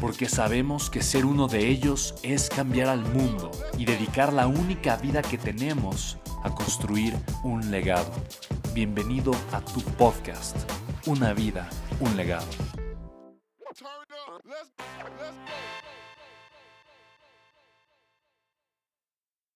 porque sabemos que ser uno de ellos es cambiar al mundo y dedicar la única vida que tenemos a construir un legado. Bienvenido a tu podcast, Una vida, un legado.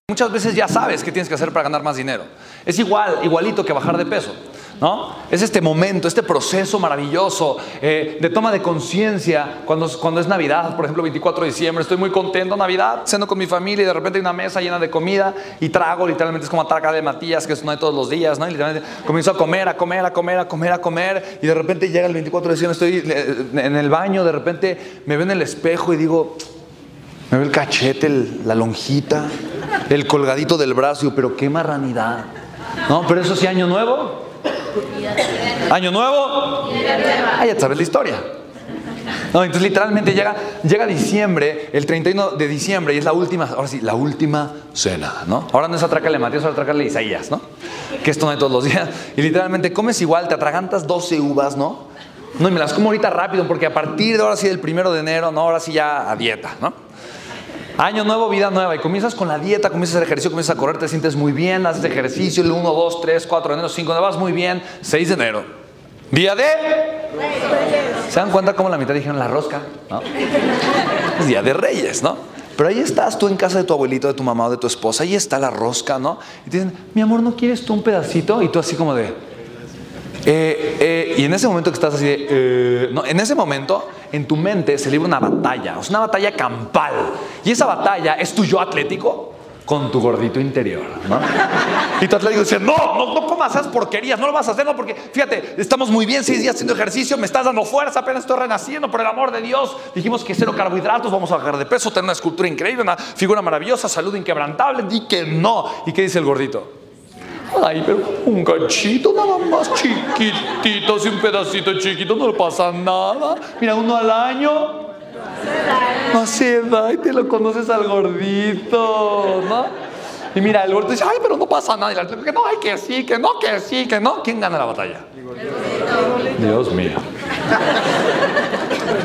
Muchas veces ya sabes qué tienes que hacer para ganar más dinero. Es igual, igualito que bajar de peso. ¿No? Es este momento, este proceso maravilloso eh, de toma de conciencia cuando, cuando es Navidad, por ejemplo, 24 de diciembre, estoy muy contento, Navidad, ceno con mi familia y de repente hay una mesa llena de comida y trago, literalmente es como atraca de Matías, que es no de todos los días, ¿no? Y literalmente comienzo a comer, a comer, a comer, a comer, a comer y de repente llega el 24 de diciembre, estoy eh, en el baño, de repente me veo en el espejo y digo, me veo el cachete, la lonjita, el colgadito del brazo, pero qué marranidad. No, pero eso sí, año nuevo. Año nuevo. Ah, ya sabes la historia. No, entonces literalmente llega, llega diciembre, el 31 de diciembre, y es la última, ahora sí, la última cena, ¿no? Ahora no es atracarle a Matías, ahora atracarle a Isaías, ¿no? Que esto no hay todos los días. Y literalmente comes igual, te atragantas 12 uvas, ¿no? No, y me las como ahorita rápido, porque a partir de ahora sí, del primero de enero, ¿no? Ahora sí ya a dieta, ¿no? Año nuevo, vida nueva. Y comienzas con la dieta, comienzas hacer ejercicio, comienzas a correr, te sientes muy bien, haces ejercicio, el 1, 2, 3, 4 de enero, 5 de vas muy bien, 6 de enero. Día de... ¿Se dan cuenta cómo la mitad dijeron la rosca? ¿No? Es día de reyes, ¿no? Pero ahí estás tú en casa de tu abuelito, de tu mamá o de tu esposa, ahí está la rosca, ¿no? Y te dicen, mi amor, ¿no quieres tú un pedacito? Y tú así como de... Eh, eh, y en ese momento que estás así de... Eh, no, en ese momento en tu mente se libra una batalla, es una batalla campal. Y esa batalla es tu yo atlético con tu gordito interior, ¿no? Y tu atlético dice, no, no, no comas esas porquerías, no lo vas a hacer, no, porque fíjate, estamos muy bien seis días haciendo ejercicio, me estás dando fuerza, apenas estoy renaciendo, por el amor de Dios. Dijimos que cero carbohidratos, vamos a bajar de peso, tener una escultura increíble, una figura maravillosa, salud inquebrantable. Di que no. ¿Y qué dice el gordito? Ay, pero un cachito nada más chiquitito, así un pedacito chiquito, no le pasa nada. Mira, uno al año. No hace y te lo conoces al gordito, ¿no? Y mira, el gordito dice, ay, pero no pasa nada. Y la que no, ay, que sí, que no, que sí, que no. ¿Quién gana la batalla? Dios mío.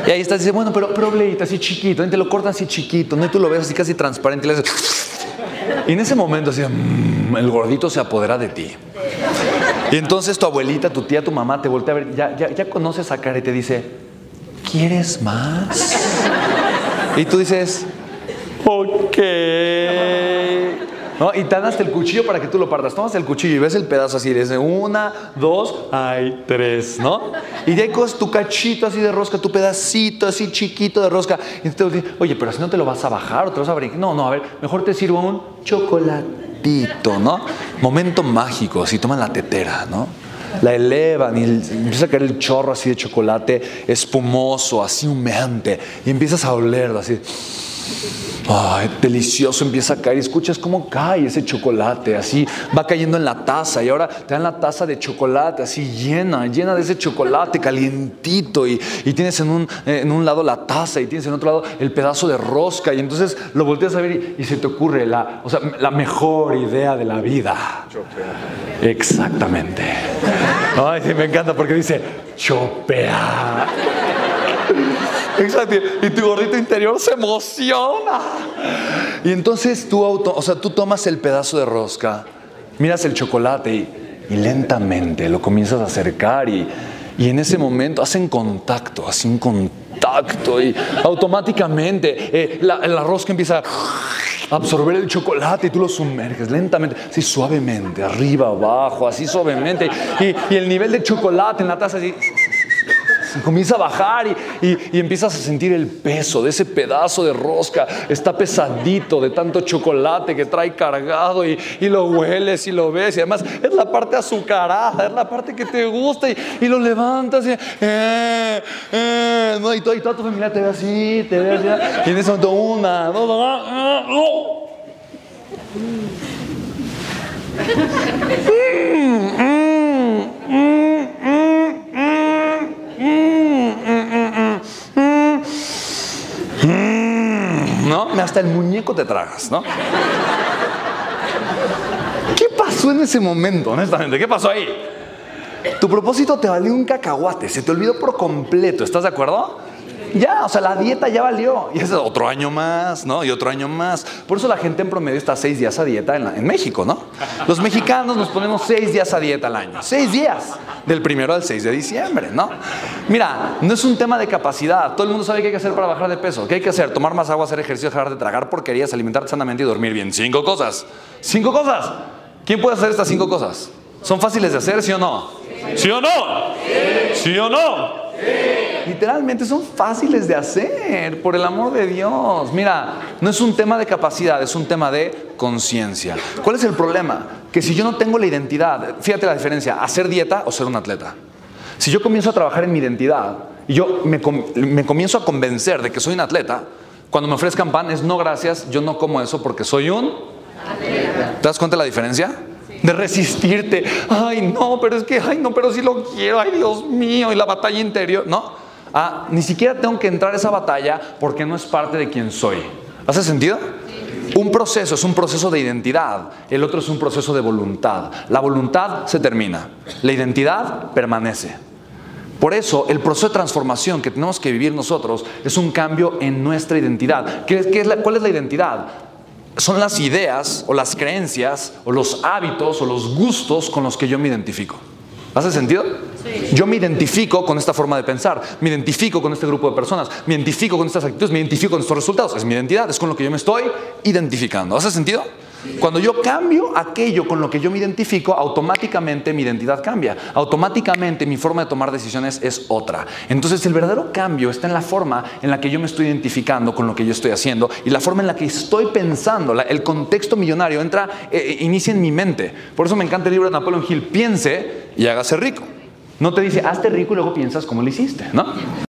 Y ahí estás, dice, bueno, pero, pero Bleita, así chiquito, te lo cortan así chiquito, ¿no? Y tú lo ves así casi transparente y le haces... Y en ese momento así, mm, el gordito se apodera de ti. Y entonces tu abuelita, tu tía, tu mamá te voltea a ver, ya, ya, ya conoces a cara y te dice, ¿quieres más? Y tú dices, ok. ¿No? Y te dan hasta el cuchillo para que tú lo partas. Tomas el cuchillo y ves el pedazo así, desde una, dos, hay tres, ¿no? Y de ahí coges tu cachito así de rosca, tu pedacito así chiquito de rosca. Y te oye, pero así no te lo vas a bajar o te vas a brincar. No, no, a ver, mejor te sirvo un chocolatito, ¿no? Momento mágico, así toman la tetera, ¿no? la elevan y empieza a caer el chorro así de chocolate espumoso, así humeante, y empiezas a olerlo así. Ay, delicioso empieza a caer y escuchas cómo cae ese chocolate, así va cayendo en la taza y ahora te dan la taza de chocolate así llena, llena de ese chocolate calientito y, tienes en un, en un, lado la taza y tienes en otro lado el pedazo de rosca y entonces lo volteas a ver y, se te ocurre la, o sea, la mejor idea de la vida. Exactamente. Ay, sí, me encanta porque dice chopear. Exacto. Y tu gordito interior se emociona. Y entonces tú, auto, o sea, tú tomas el pedazo de rosca, miras el chocolate y, lentamente lo comienzas a acercar y, y en ese momento hacen contacto, hacen contacto y automáticamente eh, la, la, rosca empieza absorber el chocolate y tú lo sumerges lentamente, así suavemente, arriba, abajo, así suavemente. Y, y el nivel de chocolate en la taza así comienza a bajar y, y, empiezas a sentir el peso de ese pedazo de rosca. Está pesadito de tanto chocolate que trae cargado y, y, lo hueles y lo ves. Y además es la parte azucarada, es la parte que te gusta y, lo levantas y, eh, eh, y, toda tu familia te ve así, te ve así. Y en ese momento una, dos, dos, Mm, mm, mm, ¿No? Hasta el muñeco te tragas, ¿no? ¿Qué pasó en ese momento, honestamente? ¿Qué pasó ahí? Tu propósito te valió un cacahuate, se te olvidó por completo, ¿estás de acuerdo? Ya, o sea, la dieta ya valió. Y es otro año más, ¿no? Y otro año más. Por eso la gente en promedio está seis días a dieta en, en México, ¿no? Los mexicanos nos ponemos seis días a dieta al año. Seis días. Del primero al 6 de diciembre, ¿no? Mira, no es un tema de capacidad. Todo el mundo sabe qué hay que hacer para bajar de peso. ¿Qué hay que hacer? Tomar más agua, hacer ejercicio, dejar de tragar porquerías, alimentarte sanamente y dormir bien. Cinco cosas. Cinco cosas. ¿Quién puede hacer estas cinco cosas? ¿Son fáciles de hacer, sí o no? ¿Sí o no? ¿Sí o no? Literalmente son fáciles de hacer, por el amor de Dios. Mira, no es un tema de capacidad, es un tema de conciencia. ¿Cuál es el problema? Que si yo no tengo la identidad, fíjate la diferencia, hacer dieta o ser un atleta. Si yo comienzo a trabajar en mi identidad y yo me, me comienzo a convencer de que soy un atleta, cuando me ofrezcan pan es no gracias, yo no como eso porque soy un atleta. ¿Te das cuenta de la diferencia? de resistirte. Ay, no, pero es que, ay, no, pero sí lo quiero, ay, Dios mío, y la batalla interior. No, ah, ni siquiera tengo que entrar a esa batalla porque no es parte de quien soy. ¿Hace sentido? Un proceso es un proceso de identidad, el otro es un proceso de voluntad. La voluntad se termina, la identidad permanece. Por eso el proceso de transformación que tenemos que vivir nosotros es un cambio en nuestra identidad. ¿Qué, es la, ¿Cuál es la identidad? son las ideas o las creencias o los hábitos o los gustos con los que yo me identifico. ¿Hace sentido? Yo me identifico con esta forma de pensar, me identifico con este grupo de personas, me identifico con estas actitudes, me identifico con estos resultados. Es mi identidad, es con lo que yo me estoy identificando. ¿Hace sentido? Cuando yo cambio aquello con lo que yo me identifico, automáticamente mi identidad cambia. Automáticamente mi forma de tomar decisiones es otra. Entonces el verdadero cambio está en la forma en la que yo me estoy identificando con lo que yo estoy haciendo y la forma en la que estoy pensando. el contexto millonario entra, eh, eh, inicia en mi mente. Por eso me encanta el libro de Napoleon Hill. Piense y hágase rico. No te dice, hazte rico y luego piensas cómo lo hiciste, ¿no?